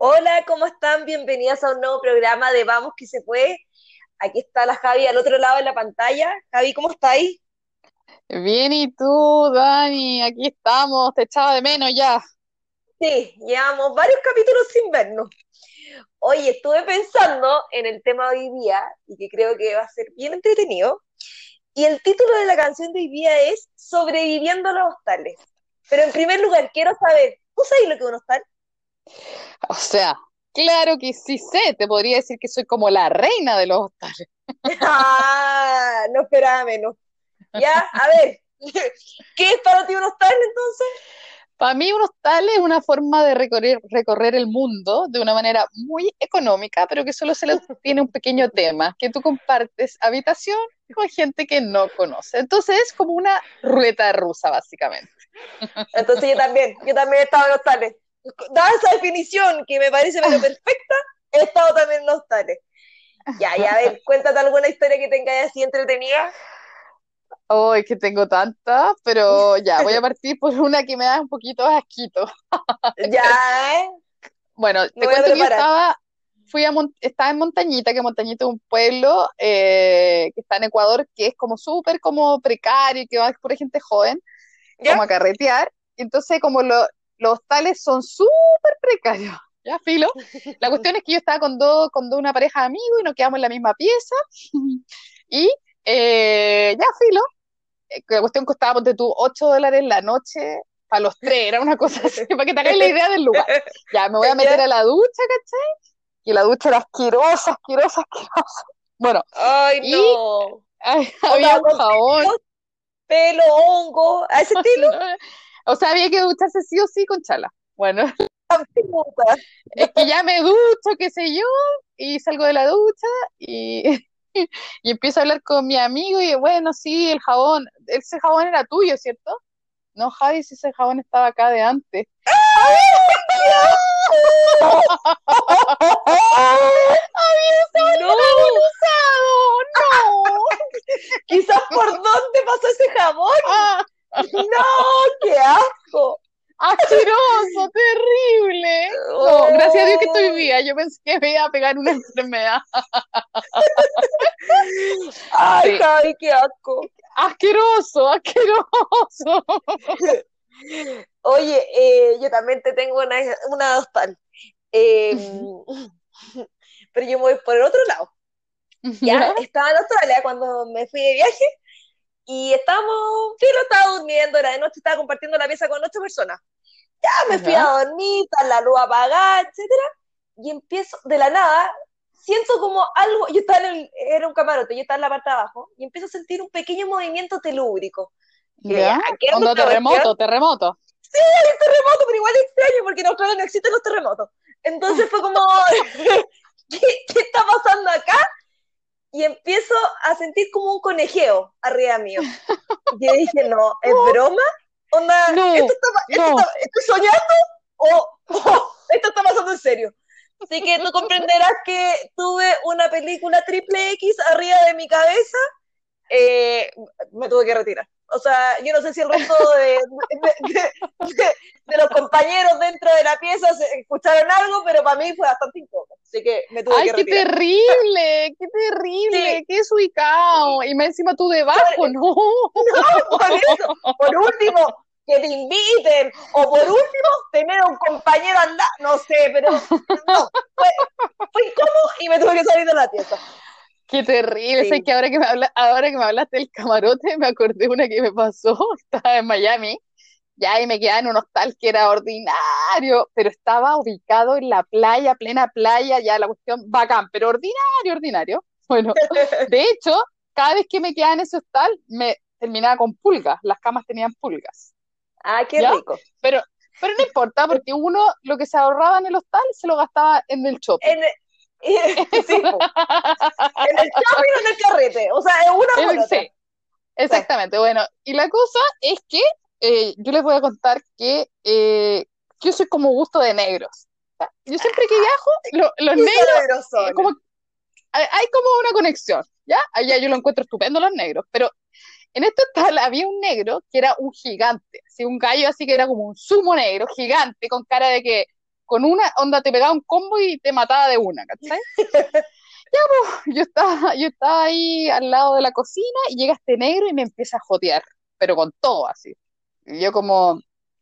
Hola, ¿cómo están? Bienvenidas a un nuevo programa de Vamos que se puede. Aquí está la Javi al otro lado de la pantalla. Javi, ¿cómo estáis? Bien, ¿y tú, Dani? Aquí estamos, te echaba de menos ya. Sí, llevamos varios capítulos sin vernos. Oye, estuve pensando en el tema de hoy día y que creo que va a ser bien entretenido. Y el título de la canción de hoy día es Sobreviviendo a los hostales. Pero en primer lugar, quiero saber, ¿tú sabes lo que es un hostal? O sea, claro que sí sé, te podría decir que soy como la reina de los hostales. Ah, no esperaba menos. Ya, a ver, ¿qué es para ti un hostal entonces? Para mí un hostal es una forma de recorrer, recorrer el mundo de una manera muy económica, pero que solo se le tiene un pequeño tema, que tú compartes habitación con gente que no conoce. Entonces es como una ruleta rusa, básicamente. Entonces yo también, yo también he estado en hostales. Dada esa definición que me parece pero perfecta, he estado también en hostales. Ya, ya, a ver, cuéntate alguna historia que tengas así entretenida. Oh, es que tengo tantas, pero ya, voy a partir por una que me da un poquito asquito. Ya, ¿eh? Bueno, te cuento que yo estaba, fui a Mon- estaba en Montañita, que Montañita es un pueblo eh, que está en Ecuador, que es como súper como precario, que va por gente joven, como a carretear. Entonces, como lo- los hostales son súper precarios, ¿ya, filo? La cuestión es que yo estaba con, dos con dos- una pareja de amigos y nos quedamos en la misma pieza. Y eh, ya, filo. eh, La cuestión costaba, ponte tú, 8 dólares la noche para los tres, era una cosa así, para que te la idea del lugar. Ya, me voy a meter a la ducha, ¿cachai? Y la ducha era asquerosa, asquerosa, asquerosa. Bueno, Ay, y no. ay, había un jabón. pelo, hongo, a ese estilo. O sea, había que ducharse sí o sí con chala. Bueno, es que ya me ducho, qué sé yo, y salgo de la ducha y, y empiezo a hablar con mi amigo y bueno, sí, el jabón, ese jabón era tuyo, ¿cierto? No, Javi, si ese jabón estaba acá de antes. No, ¡No! quizás por dónde pasó ese jabón. No, qué asco. ¡Asqueroso! ¡Terrible! No, gracias a Dios que estoy viva. Yo pensé que me iba a pegar una enfermedad. Ay, Sí. Javi, qué asco. ¡Asqueroso! ¡Asqueroso! Oye, eh, yo también te tengo una, una hostal. Eh, pero yo me voy por el otro lado. Ya, estaba en Australia cuando me fui de viaje y estábamos, filo, estaba durmiendo, era de noche, estaba compartiendo la pieza con ocho personas. Ya me fui a dormir, está la luz apagada, etcétera, y empiezo, de la nada, siento como algo, yo estaba en el, era un camarote, yo estaba en la parte de abajo, y empiezo a sentir un pequeño movimiento telúbrico. ¿Ya? ya, ¿qué es Onda esta cuestión? terremoto, terremoto. el terremoto, pero igual es extraño porque en Australia no existen los terremotos. Entonces fue como, ¿qué, qué está pasando acá? Y empiezo a sentir como un conejeo arriba mío. Y yo dije, no, ¿es broma? Onda, No, ¿esto está, esto no. está- ¿estoy soñando? ¿O, o esto está pasando en serio? Así que tú comprenderás que tuve una película triple X arriba de mi cabeza, eh, me tuve que retirar. O sea, yo no sé si el resto de, de- de- de- de los compañeros dentro de la pieza se escucharon algo, pero para mí fue bastante incómodo. Así que me tuve ¡Ay, que qué retirar. terrible! ¡Qué terrible! Sí. ¡Qué desubicado! Y más encima tú debajo, ¿no? Por eso, por último, que te inviten, o por último, tener un compañero lado, no sé, pero no, fue, fue incómodo y me tuve que salir de la pieza. Qué terrible. Sí. Sé que ahora que me habla, ahora que me hablaste del camarote, me acordé una que me pasó. Estaba en Miami, ya y me quedaba en un hostal que era ordinario, pero estaba ubicado en la playa, plena playa, ya la cuestión bacán, pero ordinario, ordinario. Bueno, de hecho, cada vez que me quedaba en ese hostal, me terminaba con pulgas. Las camas tenían pulgas, Ah, qué ¿ya? rico. Pero, pero no importa, porque uno lo que se ahorraba en el hostal se lo gastaba en el shopping. En, sí, en el shopping o en el carrete, o sea, es una por otra. Sí, exactamente. Bueno, y la cosa es que eh, yo les voy a contar que eh, yo soy como gusto de negros. Yo siempre que viajo, lo- los negros, eh, como, hay, como una conexión, ¿ya? Allá yo lo encuentro estupendo los negros, pero en este hostal había un negro que era un gigante, así un gallo así que era como un sumo negro, gigante, con cara de que con una, onda te pegaba un combo y te mataba de una, ¿cachai? ya, pues, yo estaba, yo estaba ahí al lado de la cocina y llega este negro y me empieza a jotear, pero con todo así. Y yo como,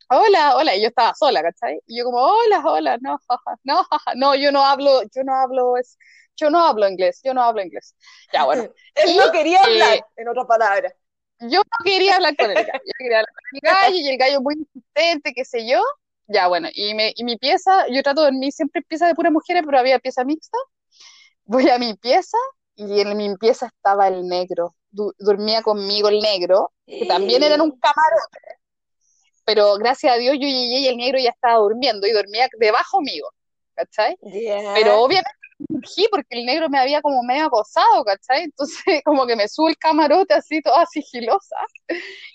hola, hola, y yo estaba sola, ¿cachai? Y yo como, hola, hola, no, no, no, yo no hablo, yo no hablo, es, yo no hablo inglés, yo no hablo inglés. Ya, bueno. Él no quería hablar, en otras palabras. Yo no quería hablar con el gallo, yo quería hablar con el gallo y el gallo muy insistente, qué sé yo. Ya, bueno, y, me, y mi pieza, yo trato de dormir siempre pieza de puras mujeres, pero había pieza mixta. Voy a mi pieza y en mi pieza estaba el negro. dormía conmigo el negro, que también era en un camarote. Pero gracias a Dios yo llegué y el negro ya estaba durmiendo y dormía debajo mío, ¿cachai? Pero obviamente porque el negro me había como medio acosado, ¿cachai? Entonces como que me subo el camarote así toda sigilosa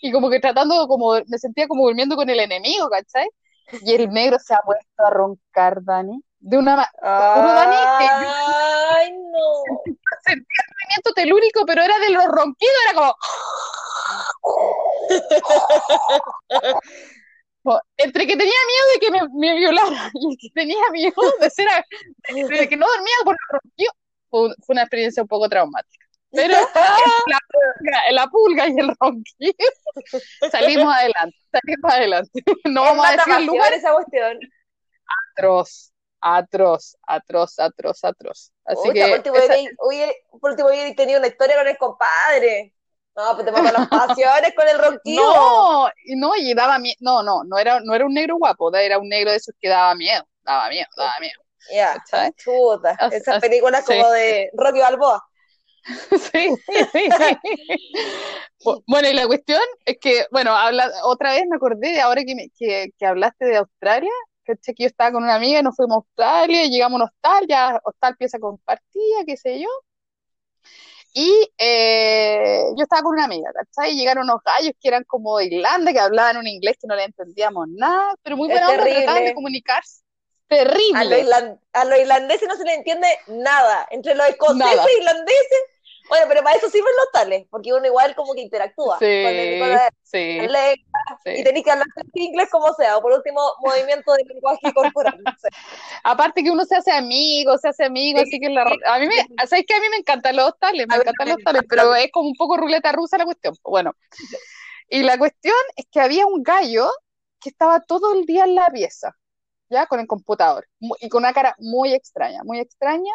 y como que tratando, como me sentía como durmiendo con el enemigo, ¿cachai? Y el negro se ha puesto a roncar, Dani, de una manera... Dani, Ay, no. Sentía el movimiento telúrico, pero era de los ronquidos, era como... entre que tenía miedo de que me, me violaran y que tenía miedo de ser de, que no dormía por el ronquido, fue, una experiencia un poco traumática. Pero la, pulga, la pulga y el ronquido salimos adelante, salimos adelante. No vamos a decir lugar. esa cuestión. Atroz, atroz, atroz, atroz, atroz. Así Uy, que. Por último, esa... por último, tenido una historia con el compadre. No, pues te matan las pasiones con el ronquido. No, no, y daba miedo. No, no, no era, no era un negro guapo, era un negro de esos que daba miedo, daba miedo, daba miedo. Ya, yeah. chuta. Esas películas como de Rocky Balboa. sí, sí, bueno, y la cuestión es que, bueno, habla, otra vez me acordé de ahora que, me, que, que hablaste de Australia, que yo estaba con una amiga y nos fuimos a Australia, y llegamos a un hostal, ya hostal pieza compartida, qué sé yo, y eh, yo estaba con una amiga, ¿cachai? Y llegaron unos gallos que eran como de Irlanda, que hablaban un inglés que no le entendíamos nada, pero muy buena onda, trataban de comunicarse. Terrible. A los, irlandeses no se les entiende nada. Entre los escoceses e irlandeses bueno, pero para eso sirven los tales, porque uno igual como que interactúa sí, con, el, con sí, sí. y tenéis que hablar en inglés como sea, o por último, movimiento de lenguaje corporal. No sé. Aparte que uno se hace amigo, se hace amigo, sí, así que la, a mí me, ¿sabes que A mí me encantan los tales, me encantan los tales, pero es como un poco ruleta rusa la cuestión. Bueno, y la cuestión es que había un gallo que estaba todo el día en la pieza, ya, con el computador, y con una cara muy extraña, muy extraña,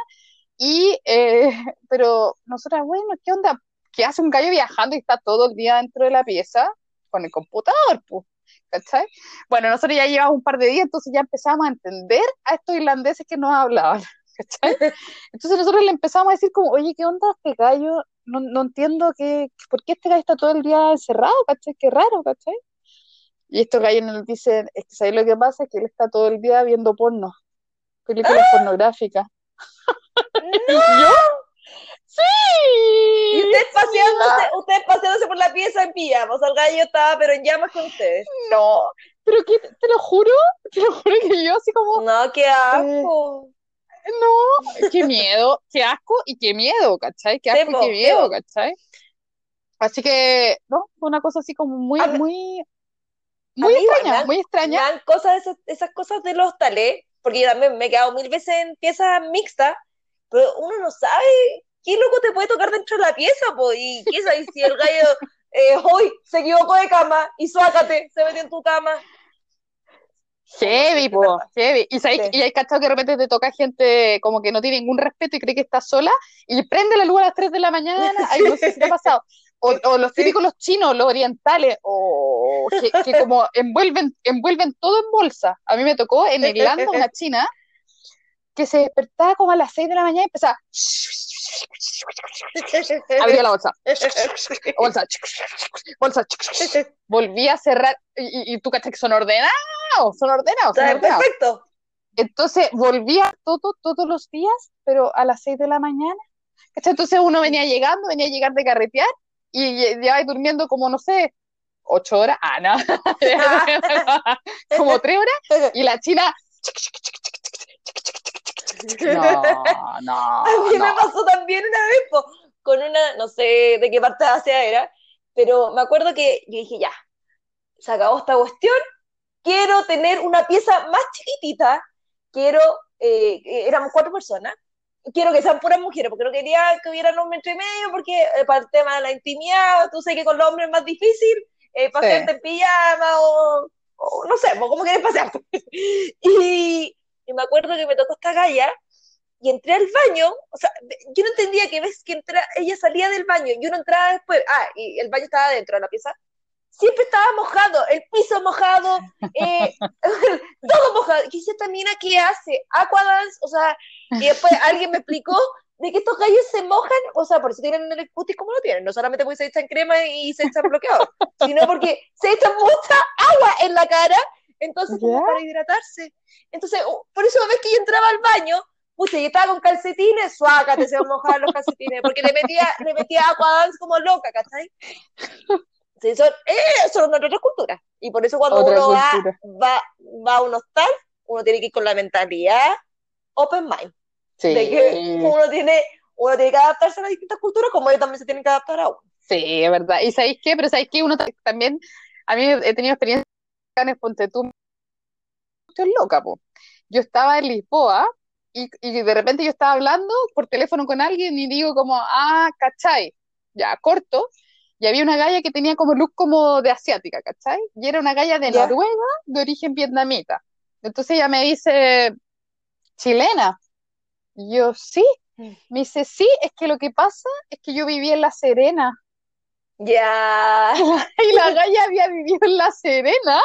y, eh, pero nosotras, bueno, ¿qué onda? ¿Qué hace un gallo viajando y está todo el día dentro de la pieza con el computador? Pues, ¿cachai? Bueno, nosotros ya llevamos un par de días, entonces ya empezamos a entender a estos irlandeses que nos hablaban, ¿cachai? Entonces nosotros le empezamos a decir como, oye, ¿qué onda este gallo? No, no entiendo que, por qué este gallo está todo el día encerrado, ¿cachai? Qué raro, ¿cachai? Y estos gallos nos dicen, es que ¿sabes lo que pasa? Es que él está todo el día viendo porno, películas ¡Ah! pornográficas. ¿Yo? ¡Sí! Y usted paseándose, usted paseándose por la pieza en pijama, o sea, el gallo estaba pero en llamas con ustedes. No, pero que te lo juro, te lo juro que yo así como... No, qué asco. Eh, no, qué miedo, qué asco y qué miedo, ¿cachai? Qué asco y qué miedo, ¿cachai? Así que, no, fue una cosa así como muy, muy, muy extraña, muy extraña. cosas, esas, esas cosas de los talés, porque yo también me he quedado mil veces en piezas mixtas, pero uno no sabe qué loco te puede tocar dentro de la pieza, po, y qué sabes si el gallo eh, hoy se equivocó de cama y suácate, se metió en tu cama. Heavy, po, heavy. Y, sabes, y hay cachado que de repente te toca gente como que no tiene ningún respeto y cree que está sola y prende la luz a las 3 de la mañana. Ay, no sé si te ha pasado. O, o, los típicos los chinos, los orientales, o que, que, como envuelven, envuelven todo en bolsa. A mí me tocó en Irlanda una china que se despertaba como a las 6 de la mañana y empezaba. Abría la bolsa. Bolsa. Bolsa. Volvía a cerrar. Y, y tú cachas que son ordenados. Son ordenados. Son ordenados. Perfecto. Entonces volvía todo, todos los días, pero a las 6 de la mañana. Entonces uno venía llegando, venía a llegar de carretear y ya durmiendo como, no sé, ocho horas, ah, no, como tres horas, y la china, no, no. A mí me pasó también una vez con una, no sé de qué parte de Asia era, pero me acuerdo que yo dije, ya, se acabó esta cuestión, quiero tener una pieza más chiquitita, quiero, eh, éramos cuatro personas, quiero que sean puras mujeres, porque no quería que hubiera un entre medio, porque eh, para el tema de la intimidad, tú sabes que con los hombres es más difícil, eh, pasearte en pijama o, no sé, ¿cómo quieres pasear? y, y, me acuerdo que me tocó esta galla y entré al baño, o sea, yo no entendía que ves que entra, ella salía del baño, yo no entraba después, ah, y el baño estaba dentro de la pieza, siempre estaba mojado, el piso mojado, eh, todo mojado. ¿Qué dice esta mina? ¿Qué hace? Aquadance, o sea, y después alguien me explicó de que estos gallos se mojan, o sea, por eso tienen el cutis como lo tienen, no solamente porque se echan crema y se echan bloqueado, sino porque se echan mucha agua en la cara, entonces como para hidratarse. Entonces, por eso ves que yo entraba al baño, pucha, yo estaba con calcetines, suácate, se van a mojar los calcetines, porque le metía, le metía Aquadance como loca, ¿cachai? Sí, son, eh, son otras culturas. Y por eso cuando uno va, va, va, a un hostal, uno tiene que ir con la mentalidad open mind. Sí. De que uno tiene, uno tiene que adaptarse a las distintas culturas como ellos también se tienen que adaptar a uno. Sí, es verdad. ¿Y sabéis qué? Pero sabéis que uno también, a mí he tenido experiencia en Ponte tú, estoy loca, po. Yo estaba en Lisboa y, y de repente yo estaba hablando por teléfono con alguien y digo como, ah, ¿cachai? Ya, corto y había una galla que tenía como look como de asiática, ¿cachai? Y era una galla de Noruega, de origen vietnamita. Entonces ella me dice, chilena. Y yo, sí. Me dice, sí, es que lo que pasa es que yo viví en La Serena. Ya. y la galla había vivido en La Serena.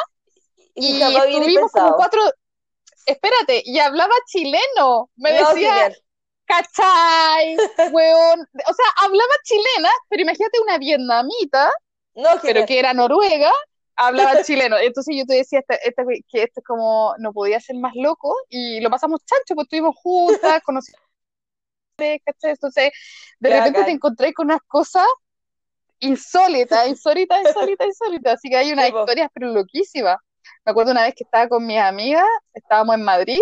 Y, y estuvimos como cuatro. Espérate, y hablaba chileno. Me decía, ¿Cachai? Weón. O sea, hablaba chilena, pero imagínate una vietnamita, no, pero que era noruega, hablaba chileno. Entonces yo te decía este, este, que esto es como, no podía ser más loco, y lo pasamos chancho, pues estuvimos juntas, conocimos. ¿cachai? Entonces, de repente te encontré con unas cosas insólitas, insólitas, insólitas, insólitas. Así que hay unas historias, pero loquísimas. Me acuerdo una vez que estaba con mis amigas, estábamos en Madrid,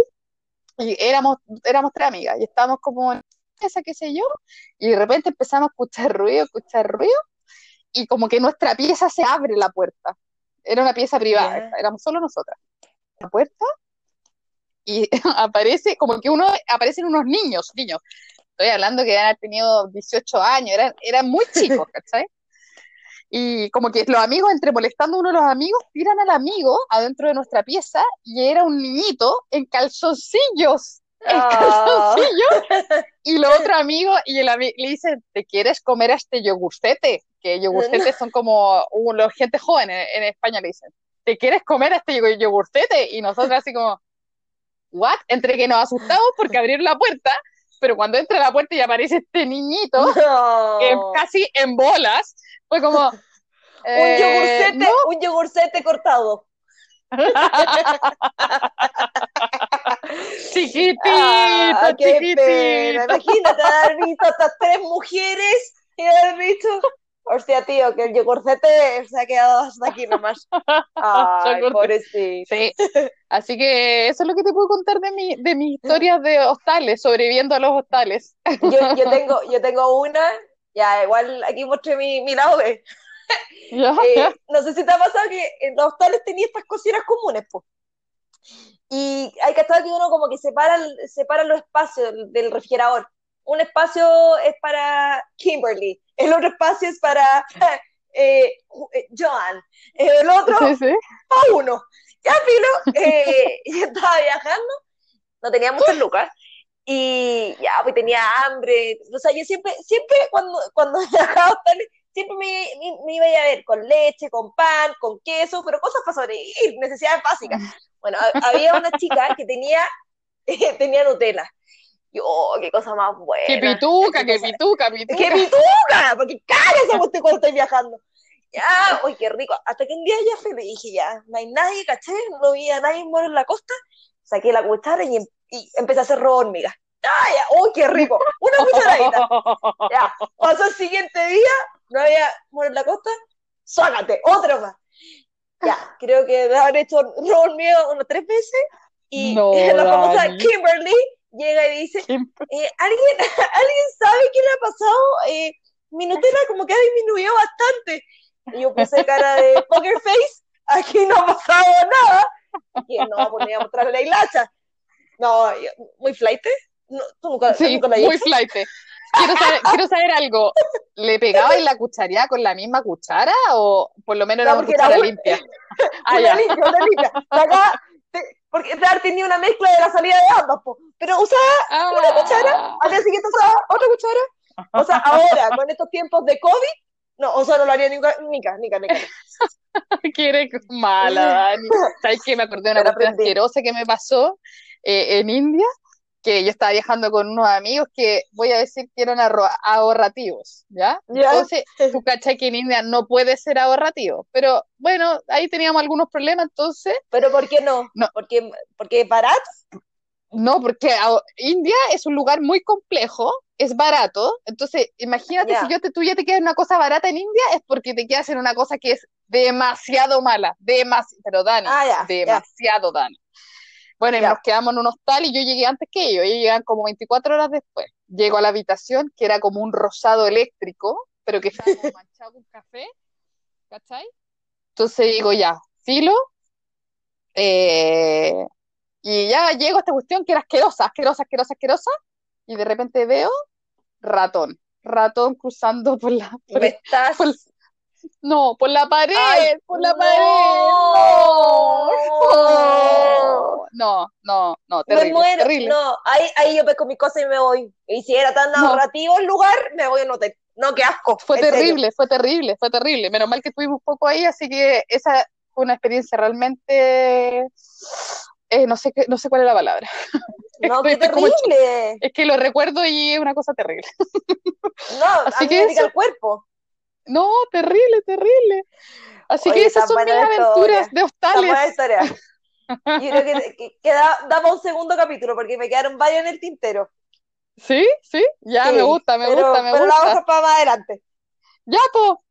y éramos, éramos tres amigas y estábamos como en esa, qué sé yo, y de repente empezamos a escuchar ruido, escuchar ruido, y como que nuestra pieza se abre la puerta. Era una pieza privada, éramos solo nosotras. La puerta, y aparece, como que uno, aparecen unos niños, niños. Estoy hablando que han tenido 18 años, eran, eran muy chicos, ¿cachai? Y como que los amigos, entre molestando uno de los amigos, tiran al amigo adentro de nuestra pieza y era un niñito en calzoncillos. En ah. calzoncillos. Y los otro amigo, y el amigo le dice, ¿te quieres comer a este yogurcete? Que yogurcetes son como uh, los gente joven en, España le dicen, ¿te quieres comer a este yogurcete? Y nosotros así como, ¿what? Entre que nos asustamos porque abrieron la puerta, pero cuando entra a la puerta y aparece este niñito, casi en bolas, fue como. un eh, un yogurcete cortado. chiquitito, ah, chiquitito. Imagínate haber visto a estas tres mujeres y haber visto. Hostia, tío, que el yogurcete se ha quedado hasta aquí nomás. Ay, pobrecito. Sí. Así que eso es lo que te puedo contar de, mi, de mis historias de hostales, sobreviviendo a los hostales. Yo, yo, tengo, yo tengo una ya, igual aquí mostré mi, mi lado B. Eh, no sé si te ha pasado que en los hostales tenía estas cocinas comunes, pues. Y hay que estar que uno como que separa, separa los espacios del, refrigerador. Un espacio es para Kimberly, el otro espacio es para eh, eh, Joan, el otro para uno. Ya, Filo, eh, yo estaba viajando, no tenía muchas lucas, y ya, pues tenía hambre. O sea, yo siempre, siempre cuando, cuando viajaba siempre me, me, iba a ver con leche, con pan, con queso, pero cosas para sobrevivir, necesidades básicas. Bueno, había una chica que tenía, tenía Nutella. Y, oh, qué cosa más buena. Qué pituca, qué, pituca, pituca. Qué pituca, porque cara esa cuando estoy viajando. Ya, uy, qué rico. Hasta que un día ya fui, dije, ya, no hay nadie, caché, no había nadie muerto en la costa. Saqué la cuchara y y empecé a hacer robo hormiga. ¡Ay, ¡Uy, qué rico! Una cucharadita. Ya, pasó el siguiente día, no había muerto en la costa, ¡sácate! Otro más. Ya, creo que de haber hecho robo hormiga unas tres veces y la famosa Kimberly llega y dice, eh, ¿alguien, ¿alguien sabe qué le ha pasado? Eh, mi Nutella como que ha disminuido bastante. Y yo puse cara de poker face, aquí no ha pasado nada. Y no, pues me iba a mostrar la hilacha No, muy flight. No, ¿tú nunca, Sí, nunca muy flight. Quiero saber, quiero saber algo. ¿Le pegabais la cuchareada con la misma cuchara o por lo menos No, era una porque era cuchara un- limpia? Ah, una ya. limpia, una limpia. Acá, te- porque haber tenido una mezcla de la salida de ambas, po. pero usaba una cuchara, al día siguiente usaba otra cuchara. O sea, ahora, con estos tiempos de COVID, no, o sea, no lo haría nunca, nica, nica, nica. que eres mala, Dani. ¿Sabes qué? Me acordé de una cuestión asquerosa que me pasó eh, en India, que yo estaba viajando con unos amigos que voy a decir que eran ahorrativos, ¿ya? ¿Ya? Entonces, tú cachai que en India no puede ser ahorrativo, pero bueno, ahí teníamos algunos problemas, entonces, Pero ¿por qué no? No. Porque, porque barato. no, porque India es un lugar muy complejo, es barato, entonces, imagínate Ya. si yo te, tú ya te quedas en una cosa barata en India, es porque te quedas en una cosa que es demasiado mala, demasiado, pero Dani, Ah, ya. demasiado Dani. Bueno, y Ya. nos quedamos en un hostal y yo llegué antes que ellos, ellos llegan como 24 horas después. Llego a la habitación, que era como un rosado eléctrico, pero que estaba como manchado con café, ¿cachai? Entonces digo, ya, filo, eh, y ya llego a esta cuestión que era asquerosa, asquerosa, asquerosa, asquerosa, y de repente veo ratón, ratón cruzando por la, por Me estás. por- no, por la pared, Ay, por la no. pared, no, no, no, no, Me terrible, muero. terrible. No, ahí, ahí yo pesco mi cosa y me voy. Y si era tan No. ahorrativo el lugar, me voy a un hotel. No, qué asco. Fue serio. terrible, fue terrible, fue terrible. Menos mal que estuvimos un poco ahí, así que esa fue una experiencia realmente, eh, no sé qué, no sé cuál es la palabra. No, qué Estoy como terrible. Es que lo recuerdo y es una cosa terrible. No, Así a mí que me pica el cuerpo. No, terrible, terrible. Así Oye, que esas son mis la aventuras historia. de hostales. Yo creo que, que, que da, daba un segundo capítulo porque me quedaron varios en el tintero. ¿Sí? ¿Sí? Ya, Sí, me gusta, me pero, gusta, me pero la gusta. vamos a para más adelante. Ya, po.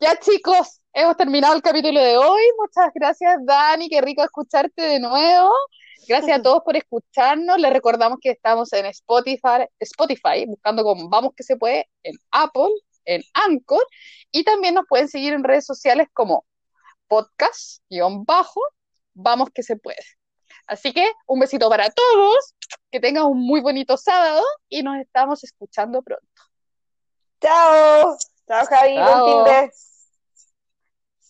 Ya, chicos, hemos terminado el capítulo de hoy. Muchas gracias, Dani. Qué rico escucharte de nuevo. Gracias a todos por escucharnos. Les recordamos que estamos en Spotify, Spotify, buscando como Vamos que se puede, en Apple, en Anchor, y también nos pueden seguir en redes sociales como podcast, guion bajo, Vamos que se puede. Así que un besito para todos, que tengan un muy bonito sábado y nos estamos escuchando pronto. Chao. Chao, Javi. Chao.